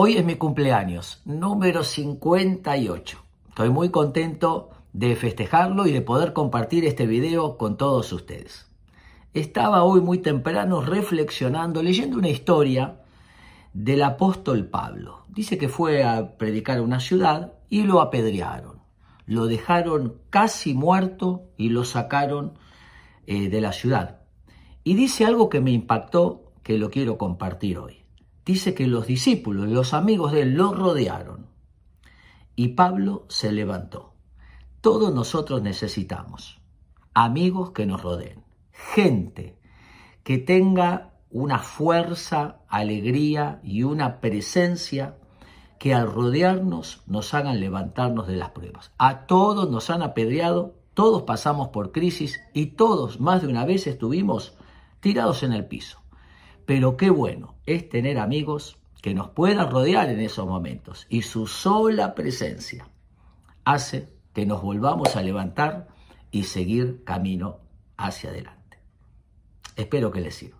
Hoy es mi cumpleaños, número 58. Estoy muy contento de festejarlo y de poder compartir este video con todos ustedes. Estaba hoy muy temprano reflexionando, leyendo una historia del apóstol Pablo. Dice que fue a predicar a una ciudad y lo apedrearon. Lo dejaron casi muerto y lo sacaron eh, de la ciudad. Y dice algo que me impactó, que lo quiero compartir hoy. Dice que los discípulos, los amigos de él, lo rodearon. Y Pablo se levantó. Todos nosotros necesitamos amigos que nos rodeen, gente que tenga una fuerza, alegría y una presencia que al rodearnos nos hagan levantarnos de las pruebas. A todos nos han apedreado, todos pasamos por crisis y todos más de una vez estuvimos tirados en el piso. Pero qué bueno es tener amigos que nos puedan rodear en esos momentos y su sola presencia hace que nos volvamos a levantar y seguir camino hacia adelante. Espero que les sirva.